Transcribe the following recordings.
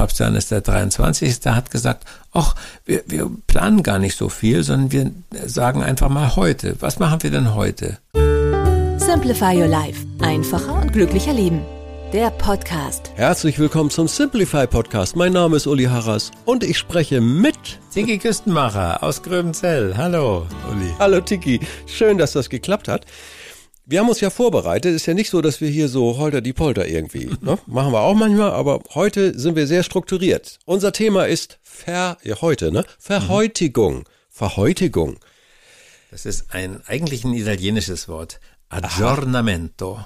Papst Johannes der 23. hat gesagt, ach, wir, wir planen gar nicht so viel, sondern wir sagen einfach mal heute. Was machen wir denn heute? Simplify Your Life. Einfacher und glücklicher Leben. Der Podcast. Herzlich willkommen zum Simplify Podcast. Mein Name ist Uli Harras und ich spreche mit Tiki Küstenmacher aus Gröbenzell. Hallo, Uli. Hallo Tiki. Schön, dass das geklappt hat. Wir haben uns ja vorbereitet. Ist ja nicht so, dass wir hier so holter die Polter irgendwie. Ne? Machen wir auch manchmal, aber heute sind wir sehr strukturiert. Unser Thema ist Ver, ja, heute, ne? Verhäutigung. Verhäutigung. Das ist ein eigentlich ein italienisches Wort. Aggiornamento.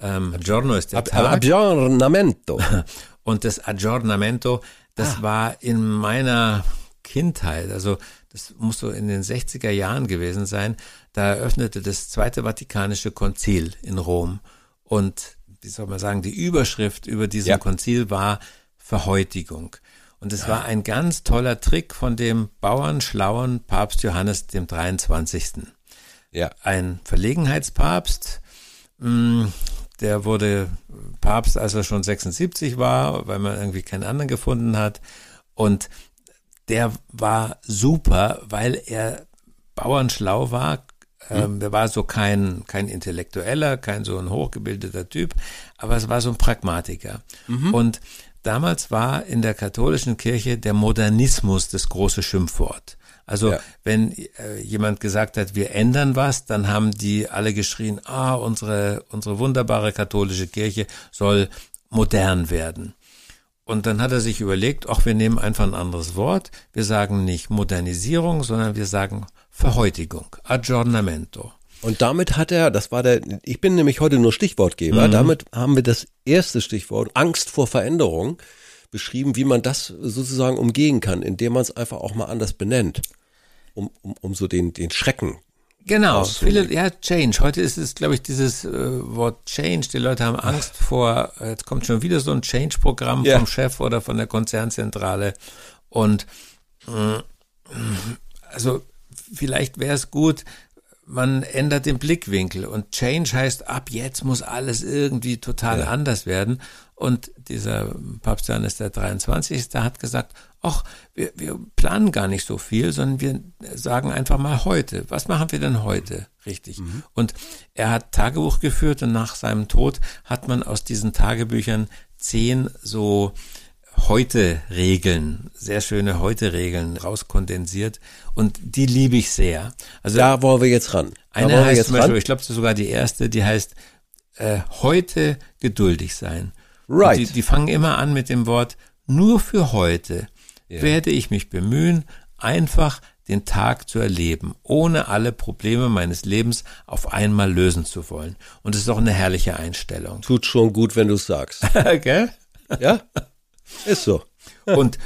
Ähm, Giorno ist der Ab, Tag. Aggiornamento. Und das Aggiornamento, das Ah. war in meiner Kindheit, also das muss so in den 60er Jahren gewesen sein, da eröffnete das Zweite Vatikanische Konzil in Rom. Und wie soll man sagen, die Überschrift über diesem Ja. Konzil war Verhäutigung. Und es war ein ganz toller Trick von dem bauernschlauen Papst Johannes dem 23 Ja. ein Verlegenheitspapst. mh, Der wurde Papst, als er schon 76 war, weil man irgendwie keinen anderen gefunden hat. Und der war super, weil er bauernschlau war. Ähm, der war so kein, kein Intellektueller, kein so ein hochgebildeter Typ, aber es war so ein Pragmatiker. Und damals war in der katholischen Kirche der Modernismus das große Schimpfwort. Also Ja. wenn äh, jemand gesagt hat, wir ändern was, dann haben die alle geschrien, ah, unsere, unsere wunderbare katholische Kirche soll modern werden. Und dann hat er sich überlegt, ach, wir nehmen einfach ein anderes Wort. Wir sagen nicht Modernisierung, sondern wir sagen Verhäutigung, Aggiornamento. Und damit hat er, das war der, ich bin nämlich heute nur Stichwortgeber, damit haben wir das erste Stichwort, Angst vor Veränderung, beschrieben, wie man das sozusagen umgehen kann, indem man es einfach auch mal anders benennt, um, um, um so den, den Schrecken. Genau, viele, ja, Change. Heute ist es, glaube ich, dieses äh, Wort Change. Die Leute haben Angst vor, äh, jetzt kommt schon wieder so ein Change-Programm Ja. vom Chef oder von der Konzernzentrale. Und äh, also vielleicht wäre es gut, man ändert den Blickwinkel und Change heißt, ab jetzt muss alles irgendwie total Ja. anders werden. Und dieser Papst Johannes der 23. hat gesagt, ach, wir, wir planen gar nicht so viel, sondern wir sagen einfach mal heute. Was machen wir denn heute? Richtig. Und er hat Tagebuch geführt und nach seinem Tod hat man aus diesen Tagebüchern zehn so Heute-Regeln, sehr schöne Heute-Regeln rauskondensiert und die liebe ich sehr. Also Da wollen wir jetzt ran. Da eine heißt zum Beispiel, ran. ich glaube, das ist sogar die erste, die heißt äh, heute geduldig sein. Right. Die, die fangen immer an mit dem Wort nur für heute werde ich mich bemühen, einfach den Tag zu erleben, ohne alle Probleme meines Lebens auf einmal lösen zu wollen. Und es ist auch eine herrliche Einstellung. Tut schon gut, wenn du es sagst. Gell? Ja? Ist so. Und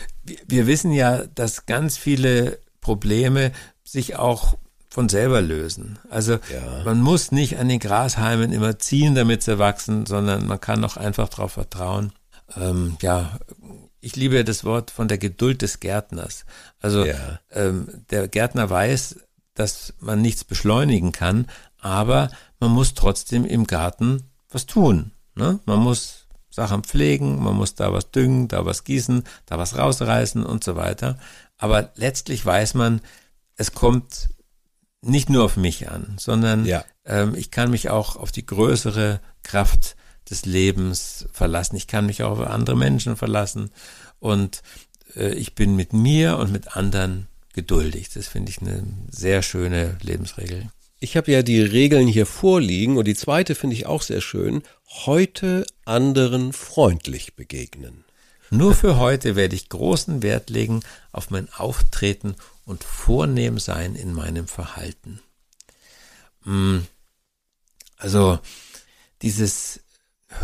wir, wissen ja, dass ganz viele Probleme sich auch von selber lösen. Also Ja. man muss nicht an den Grashalmen immer ziehen, damit sie wachsen, sondern man kann auch einfach darauf vertrauen. Ähm, ja, ich liebe das Wort von der Geduld des Gärtners. Also Ja. ähm, der Gärtner weiß, dass man nichts beschleunigen kann, aber man muss trotzdem im Garten was tun. Ne? Man muss Sachen pflegen, man muss da was düngen, da was gießen, da was rausreißen und so weiter. Aber letztlich weiß man, es kommt nicht nur auf mich an, sondern Ja. ähm, ich kann mich auch auf die größere Kraft des Lebens verlassen. Ich kann mich auch auf andere Menschen verlassen und äh, ich bin mit mir und mit anderen geduldig. Das finde ich eine sehr schöne Lebensregel. Ich habe ja die Regeln hier vorliegen und die zweite finde ich auch sehr schön. Heute anderen freundlich begegnen. Nur für heute werde ich großen Wert legen auf mein Auftreten und vornehm sein in meinem Verhalten. Mm, Also dieses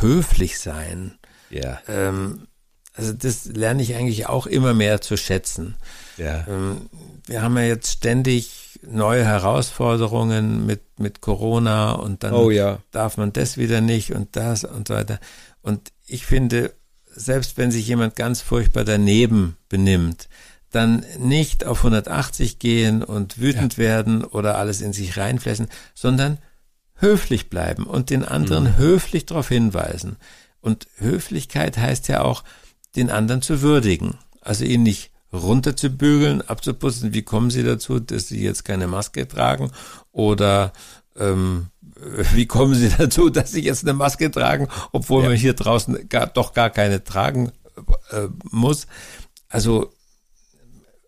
höflich sein, Ja. Ähm, also das lerne ich eigentlich auch immer mehr zu schätzen. Ja. Ähm, wir haben ja jetzt ständig neue Herausforderungen mit, mit Corona und dann Oh ja. darf man das wieder nicht und das und so weiter. Und ich finde, selbst wenn sich jemand ganz furchtbar daneben benimmt, dann nicht auf 180 gehen und wütend werden oder alles in sich reinfressen, sondern höflich bleiben und den anderen höflich darauf hinweisen. Und Höflichkeit heißt ja auch, den anderen zu würdigen. Also ihn nicht runterzubügeln, abzuputzen. Wie kommen Sie dazu, dass Sie jetzt keine Maske tragen? Oder ähm, wie kommen Sie dazu, dass Sie jetzt eine Maske tragen, obwohl Ja. man hier draußen gar, doch gar keine tragen äh, muss? Also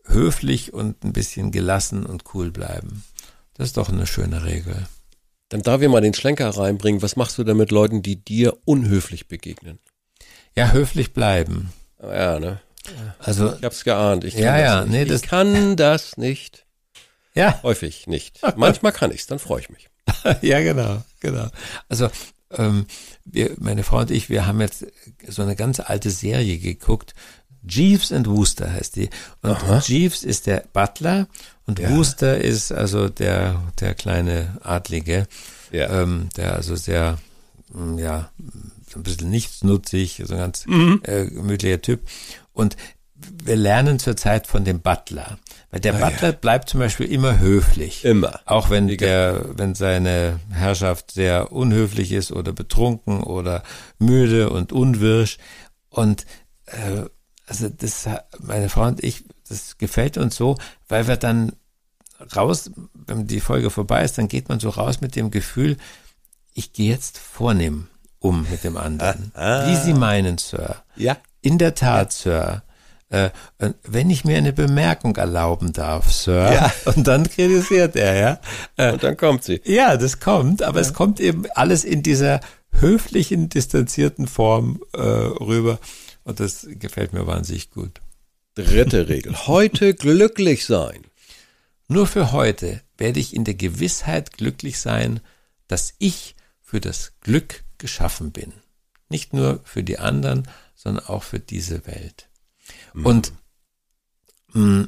höflich und ein bisschen gelassen und cool bleiben. Das ist doch eine schöne Regel. Dann darf ich mal den Schlenker reinbringen. Was machst du denn mit Leuten, die dir unhöflich begegnen? Ja, höflich bleiben. Ja, ne? Also, Ich hab's geahnt. Ich kann Ja, das ja, nicht. nee, ich das- kann das nicht. ja, Häufig nicht. Manchmal kann ich's, dann freue ich mich. ja, genau, genau. Also, ähm, wir, meine Frau und ich, wir haben jetzt so eine ganz alte Serie geguckt. Jeeves and Wooster heißt die. Und Jeeves ist der Butler und Wooster ist also der, der kleine Adlige, Ja. ähm, der also sehr, mm, ja, ein bisschen nichtsnutzig, so ein ganz äh, gemütlicher Typ. Und wir lernen zurzeit von dem Butler. Weil der Butler bleibt zum Beispiel immer höflich. Immer. Auch wenn der, wenn seine Herrschaft sehr unhöflich ist oder betrunken oder müde und unwirsch. Und äh, also das, meine Frau und ich, das gefällt uns so, weil wir dann raus, wenn die Folge vorbei ist, dann geht man so raus mit dem Gefühl, ich gehe jetzt vornehm um mit dem anderen. Wie Sie meinen, Sir. Ja. In der Tat, Sir. Äh, und wenn ich mir eine Bemerkung erlauben darf, Sir. Ja. Und dann kritisiert er, ja. Äh, Und dann kommt sie. ja, das kommt, aber es kommt eben alles in dieser höflichen, distanzierten Form äh, rüber. Und das gefällt mir wahnsinnig gut. Dritte Regel. Heute glücklich sein. Nur für heute werde ich in der Gewissheit glücklich sein, dass ich für das Glück geschaffen bin. Nicht nur für die anderen, sondern auch für diese Welt. Und mh,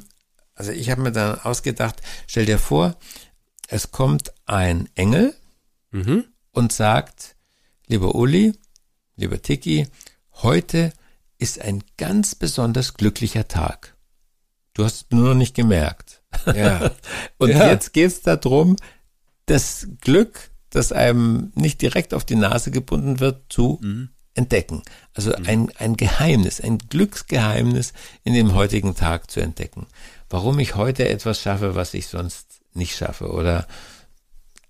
also ich habe mir dann ausgedacht, stell dir vor, es kommt ein Engel Mhm. und sagt, lieber Uli, lieber Tiki, heute ist ein ganz besonders glücklicher Tag. Du hast es nur noch nicht gemerkt. Ja. Und Ja. jetzt geht's darum, das Glück, das einem nicht direkt auf die Nase gebunden wird, zu entdecken. Also ein, ein Geheimnis, ein Glücksgeheimnis in dem heutigen Tag zu entdecken. Warum ich heute etwas schaffe, was ich sonst nicht schaffe. Oder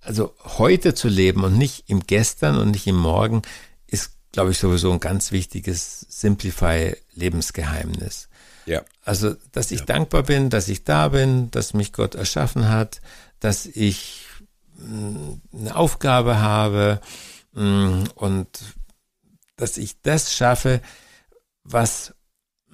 also heute zu leben und nicht im Gestern und nicht im Morgen ist, glaube ich, sowieso ein ganz wichtiges Simplify-Lebensgeheimnis. Ja. Also, dass ich dankbar bin, dass ich da bin, dass mich Gott erschaffen hat, dass ich mh, eine Aufgabe habe mh, und dass ich das schaffe, was,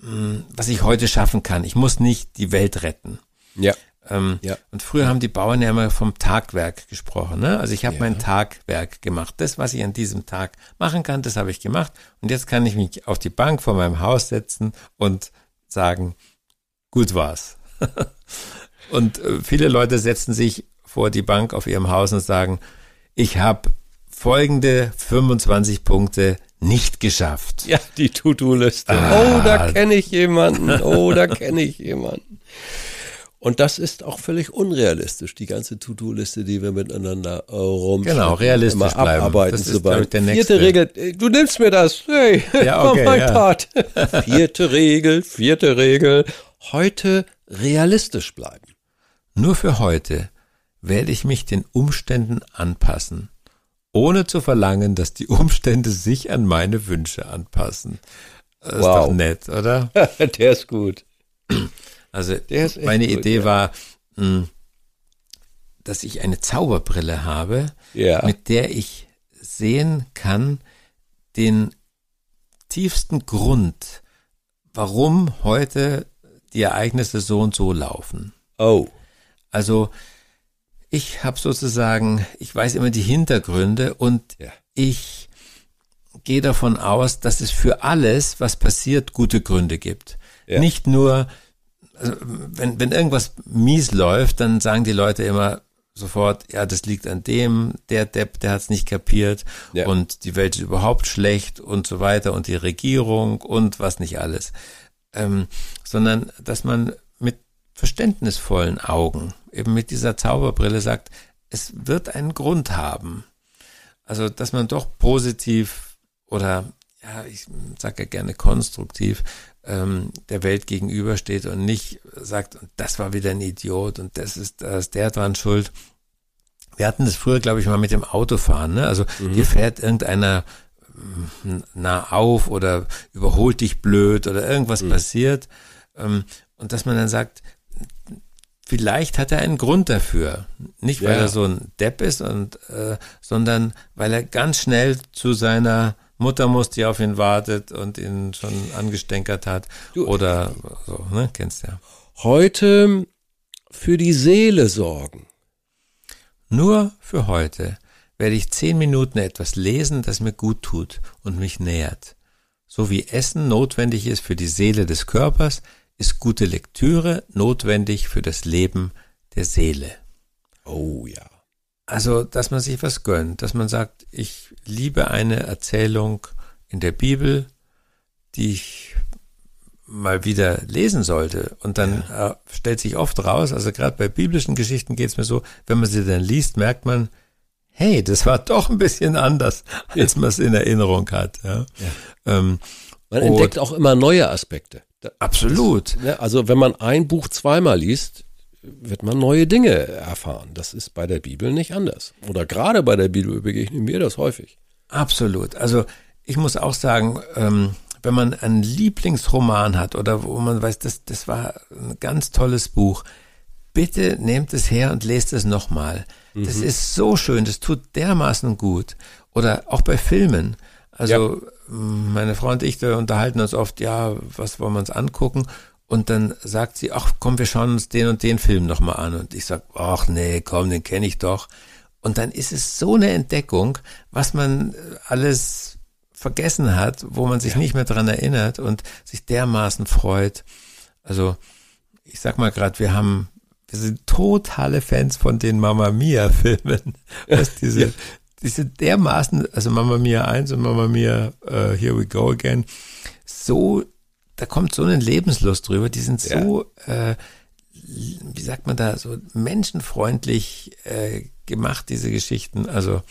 mh, was ich heute schaffen kann. Ich muss nicht die Welt retten. Ja. Ähm, Ja. Und früher haben die Bauern ja immer vom Tagwerk gesprochen. Ne? Also ich habe Ja. mein Tagwerk gemacht. Das, was ich an diesem Tag machen kann, das habe ich gemacht. Und jetzt kann ich mich auf die Bank vor meinem Haus setzen und sagen, gut war's. und äh, viele Leute setzen sich vor die Bank auf ihrem Haus und sagen, ich habe folgende 25 Punkte nicht geschafft. Ja, die To-Do-Liste. Ah. Oh, da kenne ich jemanden. Oh, da kenne ich jemanden. Und das ist auch völlig unrealistisch, die ganze To-Do-Liste, die wir miteinander äh, rumschleppen. Genau, realistisch immer bleiben. abarbeiten Das ist, ich, der nächste. Vierte Regel, äh, du nimmst mir das. Hey, Ja, okay, mein ja. Part. vierte Regel, vierte Regel. Heute realistisch bleiben. Nur für heute werde ich mich den Umständen anpassen, ohne zu verlangen, dass die Umstände sich an meine Wünsche anpassen. Das ist Wow. doch nett, oder? Der ist gut. Also ist meine gut, Idee ja. war, mh, dass ich eine Zauberbrille habe, Ja. mit der ich sehen kann, den tiefsten Grund, warum heute die Ereignisse so und so laufen. Oh. Also ich habe sozusagen, ich weiß immer die Hintergründe und Ja. ich gehe davon aus, dass es für alles, was passiert, gute Gründe gibt. Ja. Nicht nur, also wenn, wenn irgendwas mies läuft, dann sagen die Leute immer sofort, ja, das liegt an dem, der Depp, der hat es nicht kapiert Ja. und die Welt ist überhaupt schlecht und so weiter und die Regierung und was nicht alles. Ähm, sondern, dass man verständnisvollen Augen, eben mit dieser Zauberbrille sagt, es wird einen Grund haben. Also, dass man doch positiv oder, ja, ich sage ja gerne konstruktiv, ähm, der Welt gegenübersteht und nicht sagt, das war wieder ein Idiot und das ist, da ist der dran schuld. Wir hatten das früher, glaube ich, mal mit dem Autofahren. Ne? Also hier fährt irgendeiner mm, nah auf oder überholt dich blöd oder irgendwas passiert. Ähm, und dass man dann sagt, vielleicht hat er einen Grund dafür. Nicht, weil Ja. er so ein Depp ist, und, äh, sondern weil er ganz schnell zu seiner Mutter muss, die auf ihn wartet und ihn schon angestänkert hat. Du- Oder so, ne? Kennst ja. Heute für die Seele sorgen. Nur für heute werde ich zehn Minuten etwas lesen, das mir gut tut und mich nährt. So wie Essen notwendig ist für die Seele des Körpers, ist gute Lektüre notwendig für das Leben der Seele. Oh ja. Also, dass man sich was gönnt, dass man sagt, ich liebe eine Erzählung in der Bibel, die ich mal wieder lesen sollte. Und dann äh, stellt sich oft raus, also gerade bei biblischen Geschichten geht es mir so, wenn man sie dann liest, merkt man, hey, das war doch ein bisschen anders, als man es in Erinnerung hat. Ja. Ähm, Man Und- entdeckt auch immer neue Aspekte. Absolut. Ne, Also wenn man ein Buch zweimal liest, wird man neue Dinge erfahren. Das ist bei der Bibel nicht anders. Oder gerade bei der Bibel begegnen mir das häufig. Absolut. Also ich muss auch sagen, ähm, wenn man einen Lieblingsroman hat oder wo man weiß, das, das war ein ganz tolles Buch, bitte nehmt es her und lest es nochmal. Das ist so schön, das tut dermaßen gut. Oder auch bei Filmen. Also m, meine Frau und ich, wir unterhalten uns oft, ja, was wollen wir uns angucken? Und dann sagt sie, ach komm, wir schauen uns den und den Film nochmal an. Und ich sag, ach nee, komm, den kenne ich doch. Und dann ist es so eine Entdeckung, was man äh, alles vergessen hat, wo man sich nicht mehr dran erinnert und sich dermaßen freut. Also ich sag mal gerade, wir haben, wir sind totale Fans von den Mamma Mia Filmen. Was diese, Ja. Diese dermaßen, also Mamma Mia 1 und Mamma Mia uh, Here We Go Again, so, da kommt so eine Lebenslust drüber, die sind so, äh, wie sagt man da, so menschenfreundlich äh, gemacht, diese Geschichten. Also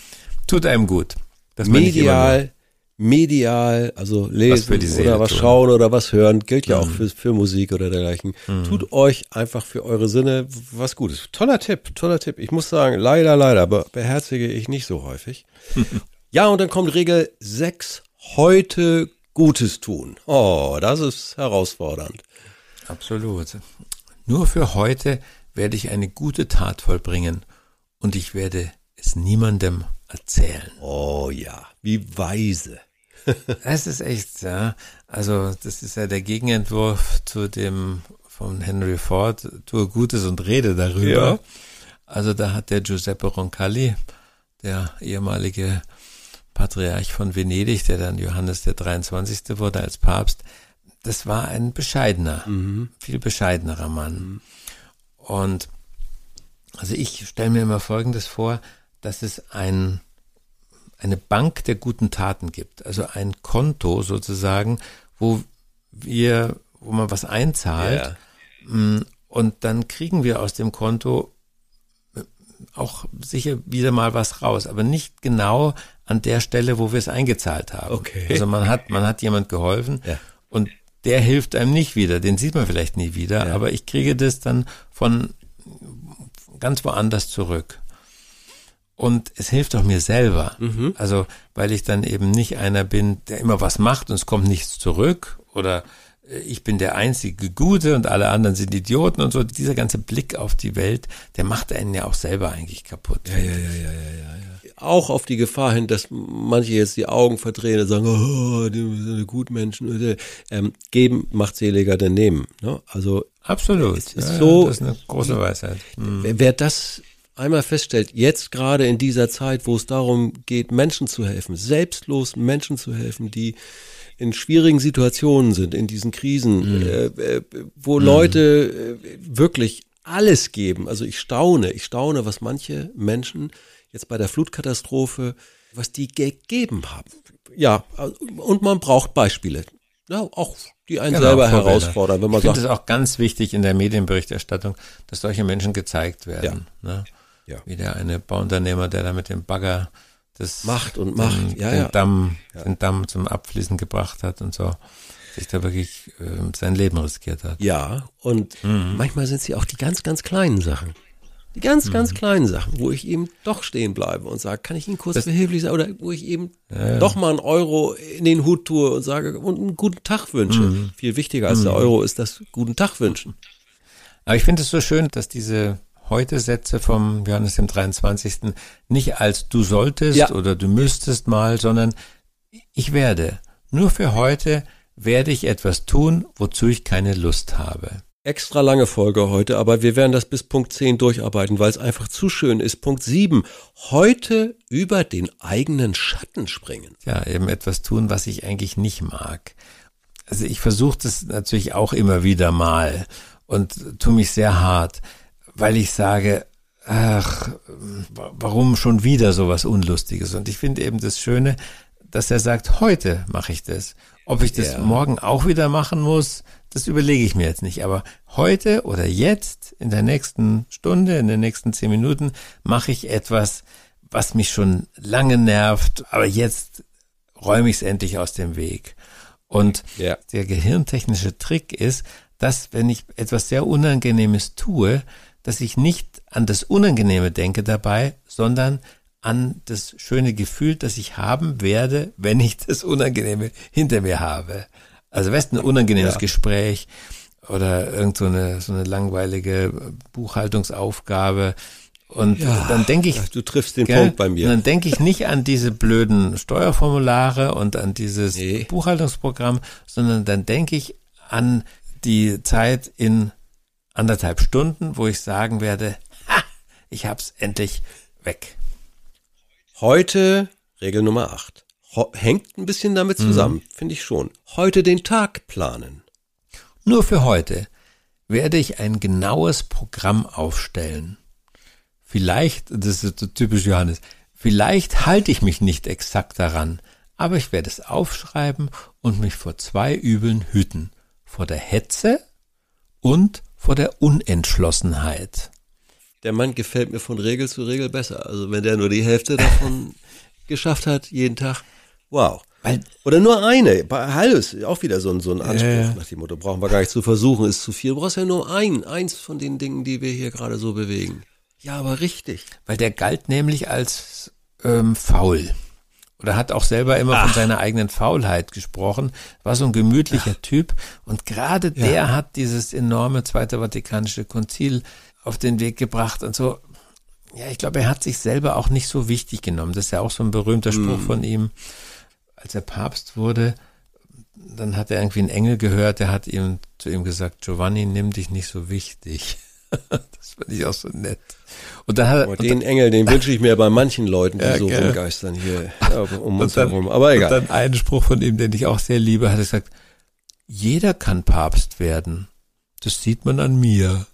tut einem gut. nur- Medial, medial, also lesen Seele oder was tun. schauen oder was hören, gilt ja auch für, für Musik oder dergleichen. Tut euch einfach für eure Sinne was Gutes. Toller Tipp, toller Tipp. Ich muss sagen, leider, leider be beherzige ich nicht so häufig. ja, und dann kommt Regel 6, heute Gutes tun. Oh, das ist herausfordernd. Absolut. Nur für heute werde ich eine gute Tat vollbringen und ich werde es niemandem erzählen. Oh ja, wie weise. Das ist echt, ja. Also, das ist ja der Gegenentwurf zu dem von Henry Ford, tue Gutes und rede darüber. Ja. Also, da hat der Giuseppe Roncalli, der ehemalige Patriarch von Venedig, der dann Johannes der 23. wurde als Papst, das war ein bescheidener, viel bescheidenerer Mann. Und also ich stelle mir immer Folgendes vor, dass es ein, eine Bank der guten Taten gibt, also ein Konto sozusagen, wo wir, wo man was einzahlt mm, und dann kriegen wir aus dem Konto äh, auch sicher wieder mal was raus, aber nicht genau an der Stelle, wo wir es eingezahlt haben. Okay. Also man hat, man hat jemand geholfen Ja. und der hilft einem nicht wieder, den sieht man vielleicht nie wieder, Ja. aber ich kriege das dann von ganz woanders zurück. Und es hilft auch mir selber. Mhm. Also, weil ich dann eben nicht einer bin, der immer was macht und es kommt nichts zurück oder äh, ich bin der einzige Gute und alle anderen sind Idioten und so. Dieser ganze Blick auf die Welt, der macht einen ja auch selber eigentlich kaputt. Ja, ja, ja, ja, ja, ja, ja. Auch auf die Gefahr hin, dass manche jetzt die Augen verdrehen und sagen, oh, die sind Gutmenschen. Ähm, geben macht seliger denn nehmen. Ne? Also Absolut. ist Ja, so- das ist eine große Weisheit. Hm. wer, wer das einmal feststellt, jetzt gerade in dieser Zeit, wo es darum geht, Menschen zu helfen, selbstlos Menschen zu helfen, die in schwierigen Situationen sind, in diesen Krisen, mhm. äh, äh, wo mhm. Leute äh, wirklich alles geben. Also ich staune, ich staune, was manche Menschen jetzt bei der Flutkatastrophe, was die gegeben haben. Ja, und man braucht Beispiele. Ja, auch die einen genau, selber Vorbilder. herausfordern, wenn man ich sagt. Ich finde es auch ganz wichtig in der Medienberichterstattung, dass solche Menschen gezeigt werden. Ja. Ne? Ja. Wie der eine Bauunternehmer, der da mit dem Bagger das macht und macht, den, ja, den ja. Damm, ja. den Damm zum Abfließen gebracht hat und so sich da wirklich äh, sein Leben riskiert hat. Ja, und mhm. manchmal sind sie auch die ganz, ganz kleinen Sachen. Die ganz, mhm. ganz kleinen Sachen, wo ich eben doch stehen bleibe und sage, kann ich Ihnen kurz das, behilflich sein? Oder wo ich eben ja, doch mal einen Euro in den Hut tue und sage und einen guten Tag wünsche. Mhm. Viel wichtiger als der mhm. Euro ist das guten Tag wünschen. Aber ich finde es so schön, dass diese Heute-Sätze vom Johannes dem 23. nicht als du solltest ja. oder du müsstest mal, sondern ich werde. Nur für heute werde ich etwas tun, wozu ich keine Lust habe. Extra lange Folge heute, aber wir werden das bis Punkt 10 durcharbeiten, weil es einfach zu schön ist. Punkt 7. Heute über den eigenen Schatten springen. Ja, eben etwas tun, was ich eigentlich nicht mag. Also ich versuche das natürlich auch immer wieder mal und tue mich sehr hart, weil ich sage, ach, warum schon wieder sowas Unlustiges? Und ich finde eben das Schöne, dass er sagt, heute mache ich das. Ob ich das ja. morgen auch wieder machen muss, das überlege ich mir jetzt nicht. Aber heute oder jetzt, in der nächsten Stunde, in den nächsten zehn Minuten, mache ich etwas, was mich schon lange nervt. Aber jetzt räume ich es endlich aus dem Weg. Und ja. der gehirntechnische Trick ist, dass wenn ich etwas sehr Unangenehmes tue, dass ich nicht an das Unangenehme denke dabei, sondern an das schöne Gefühl, das ich haben werde, wenn ich das Unangenehme hinter mir habe. Also weißt du, ein unangenehmes ja. Gespräch oder irgend so eine, so eine langweilige Buchhaltungsaufgabe. Und ja, dann denke ich, du triffst den gell, Punkt bei mir. dann denke ich nicht an diese blöden Steuerformulare und an dieses nee. Buchhaltungsprogramm, sondern dann denke ich an die Zeit in anderthalb Stunden, wo ich sagen werde, ha, ich hab's endlich weg. Heute Regel Nummer 8. Hängt ein bisschen damit mhm. zusammen, mhm. finde ich schon. Heute den Tag planen. Nur für heute werde ich ein genaues Programm aufstellen. Vielleicht, das ist so typisch Johannes, vielleicht halte ich mich nicht exakt daran, aber ich werde es aufschreiben und mich vor zwei Übeln hüten. Vor der Hetze und vor der Unentschlossenheit der Mann gefällt mir von Regel zu Regel besser. Also wenn der nur die Hälfte davon geschafft hat, jeden Tag, wow. Weil, Oder nur eine. Halbes, auch wieder so ein, so ein Anspruch äh, nach dem Motto, brauchen wir gar nicht zu versuchen, ist zu viel. Du brauchst ja nur ein, eins von den Dingen, die wir hier gerade so bewegen. Ja, aber richtig. Weil der galt nämlich als ähm, faul. Oder hat auch selber immer Ach. von seiner eigenen Faulheit gesprochen. War so ein gemütlicher Ach. Typ. Und gerade der ja. hat dieses enorme Zweite Vatikanische Konzil auf den Weg gebracht und so. Ja, ich glaube, er hat sich selber auch nicht so wichtig genommen. Das ist ja auch so ein berühmter Spruch mm. von ihm. Als er Papst wurde, dann hat er irgendwie einen Engel gehört, der hat ihm zu ihm gesagt, Giovanni, nimm dich nicht so wichtig. das fand ich auch so nett. Und dann hat, oh, den dann, Engel, den wünsche ich mir bei manchen Leuten, die ja, so gell. rumgeistern hier um uns dann, herum. Aber egal. Und dann einen Spruch von ihm, den ich auch sehr liebe, hat er gesagt, jeder kann Papst werden. Das sieht man an mir.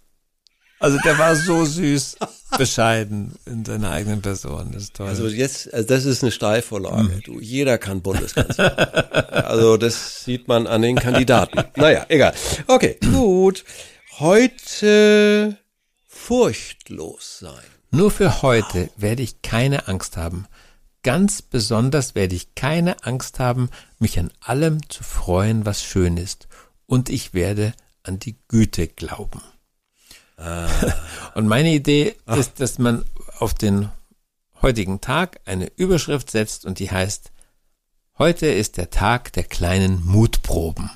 Also der war so süß, bescheiden in seiner eigenen Person. Das ist toll. Also jetzt, also das ist eine Steilvorlage. Mhm. Du, jeder kann Bundeskanzler. also das sieht man an den Kandidaten. Naja, egal. Okay, gut. Heute furchtlos sein. Nur für heute werde ich keine Angst haben. Ganz besonders werde ich keine Angst haben, mich an allem zu freuen, was schön ist. Und ich werde an die Güte glauben. Ah. Und meine Idee Ach. ist, dass man auf den heutigen Tag eine Überschrift setzt und die heißt, heute ist der Tag der kleinen Mutproben.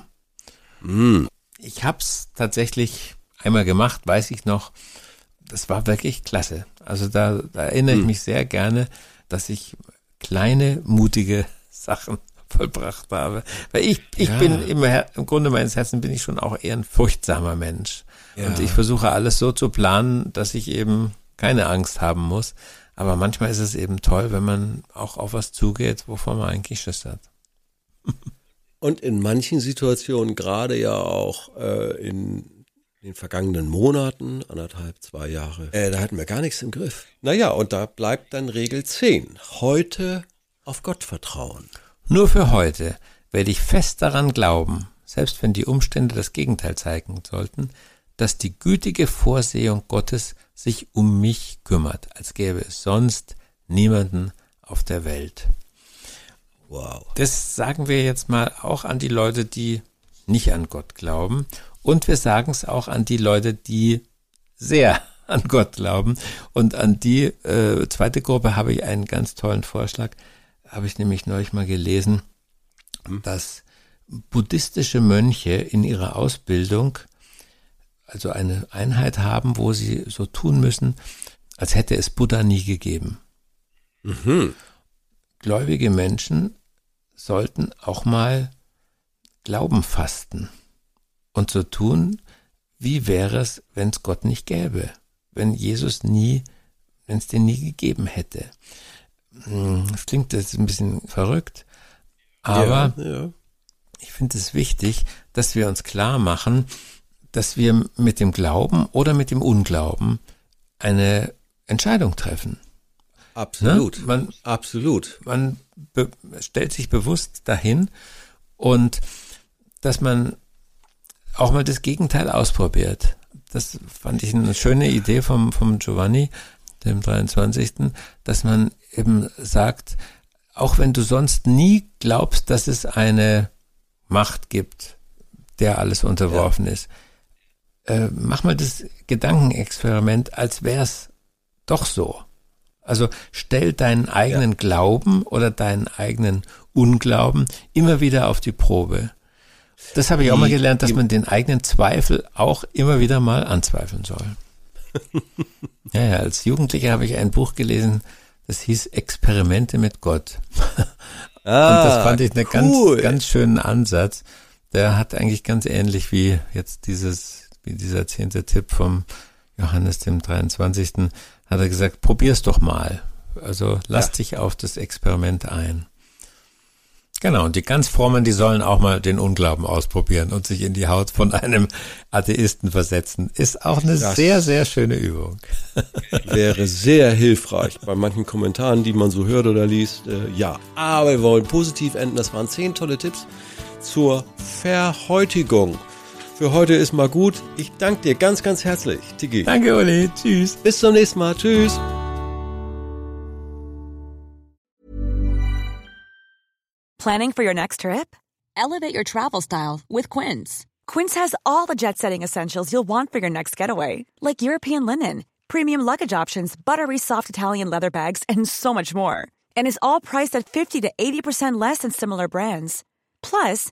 Mm. Ich hab's tatsächlich einmal gemacht, weiß ich noch. Das war wirklich klasse. Also da, da erinnere mm. ich mich sehr gerne, dass ich kleine, mutige Sachen vollbracht habe. Weil ich, ich ja. bin immer, im Grunde meines Herzens bin ich schon auch eher ein furchtsamer Mensch. Ja. Und ich versuche alles so zu planen, dass ich eben keine Angst haben muss. Aber manchmal ist es eben toll, wenn man auch auf was zugeht, wovon man eigentlich Schiss hat. Und in manchen Situationen, gerade ja auch äh, in den vergangenen Monaten, anderthalb, zwei Jahre, äh, da hatten wir gar nichts im Griff. Naja, und da bleibt dann Regel 10. Heute auf Gott vertrauen. Nur für heute werde ich fest daran glauben, selbst wenn die Umstände das Gegenteil zeigen sollten, dass die gütige Vorsehung Gottes sich um mich kümmert, als gäbe es sonst niemanden auf der Welt. Wow. Das sagen wir jetzt mal auch an die Leute, die nicht an Gott glauben. Und wir sagen es auch an die Leute, die sehr an Gott glauben. Und an die äh, zweite Gruppe habe ich einen ganz tollen Vorschlag. Habe ich nämlich neulich mal gelesen, hm. dass buddhistische Mönche in ihrer Ausbildung also eine Einheit haben, wo sie so tun müssen, als hätte es Buddha nie gegeben. Mhm. Gläubige Menschen sollten auch mal Glauben fasten und so tun, wie wäre es, wenn es Gott nicht gäbe, wenn Jesus nie, wenn es den nie gegeben hätte. Hm, das klingt jetzt ein bisschen verrückt, aber ja, ja. ich finde es wichtig, dass wir uns klar machen, dass wir mit dem Glauben oder mit dem Unglauben eine Entscheidung treffen. Absolut. Ne? Man, Absolut. Man stellt sich bewusst dahin und dass man auch mal das Gegenteil ausprobiert. Das fand ich eine schöne Idee vom, vom Giovanni, dem 23., dass man eben sagt, auch wenn du sonst nie glaubst, dass es eine Macht gibt, der alles unterworfen ja. ist, äh, mach mal das Gedankenexperiment, als wär's doch so. Also stell deinen eigenen ja. Glauben oder deinen eigenen Unglauben immer wieder auf die Probe. Das habe ich auch mal gelernt, dass man den eigenen Zweifel auch immer wieder mal anzweifeln soll. ja, ja, als Jugendlicher habe ich ein Buch gelesen, das hieß Experimente mit Gott. Ah, Und das fand ich einen cool. ganz, ganz schönen Ansatz. Der hat eigentlich ganz ähnlich wie jetzt dieses wie dieser zehnte Tipp vom Johannes dem 23. hat er gesagt, probier's doch mal. Also lass ja. dich auf das Experiment ein. Genau, und die ganz frommen, die sollen auch mal den Unglauben ausprobieren und sich in die Haut von einem Atheisten versetzen. Ist auch eine das sehr, sehr schöne Übung. Wäre sehr hilfreich bei manchen Kommentaren, die man so hört oder liest. Äh, ja, aber wir wollen positiv enden. Das waren zehn tolle Tipps zur Verhäutigung für heute ist mal gut. Ich danke dir ganz, ganz herzlich, Tiki. Danke, Uli. Tschüss. Bis zum nächsten Mal. Tschüss. Planning for your next trip? Elevate your travel style with Quince. Quince has all the jet setting essentials you'll want for your next getaway, like European linen, premium luggage options, buttery soft Italian leather bags, and so much more. And is all priced at 50 to 80% less than similar brands. Plus,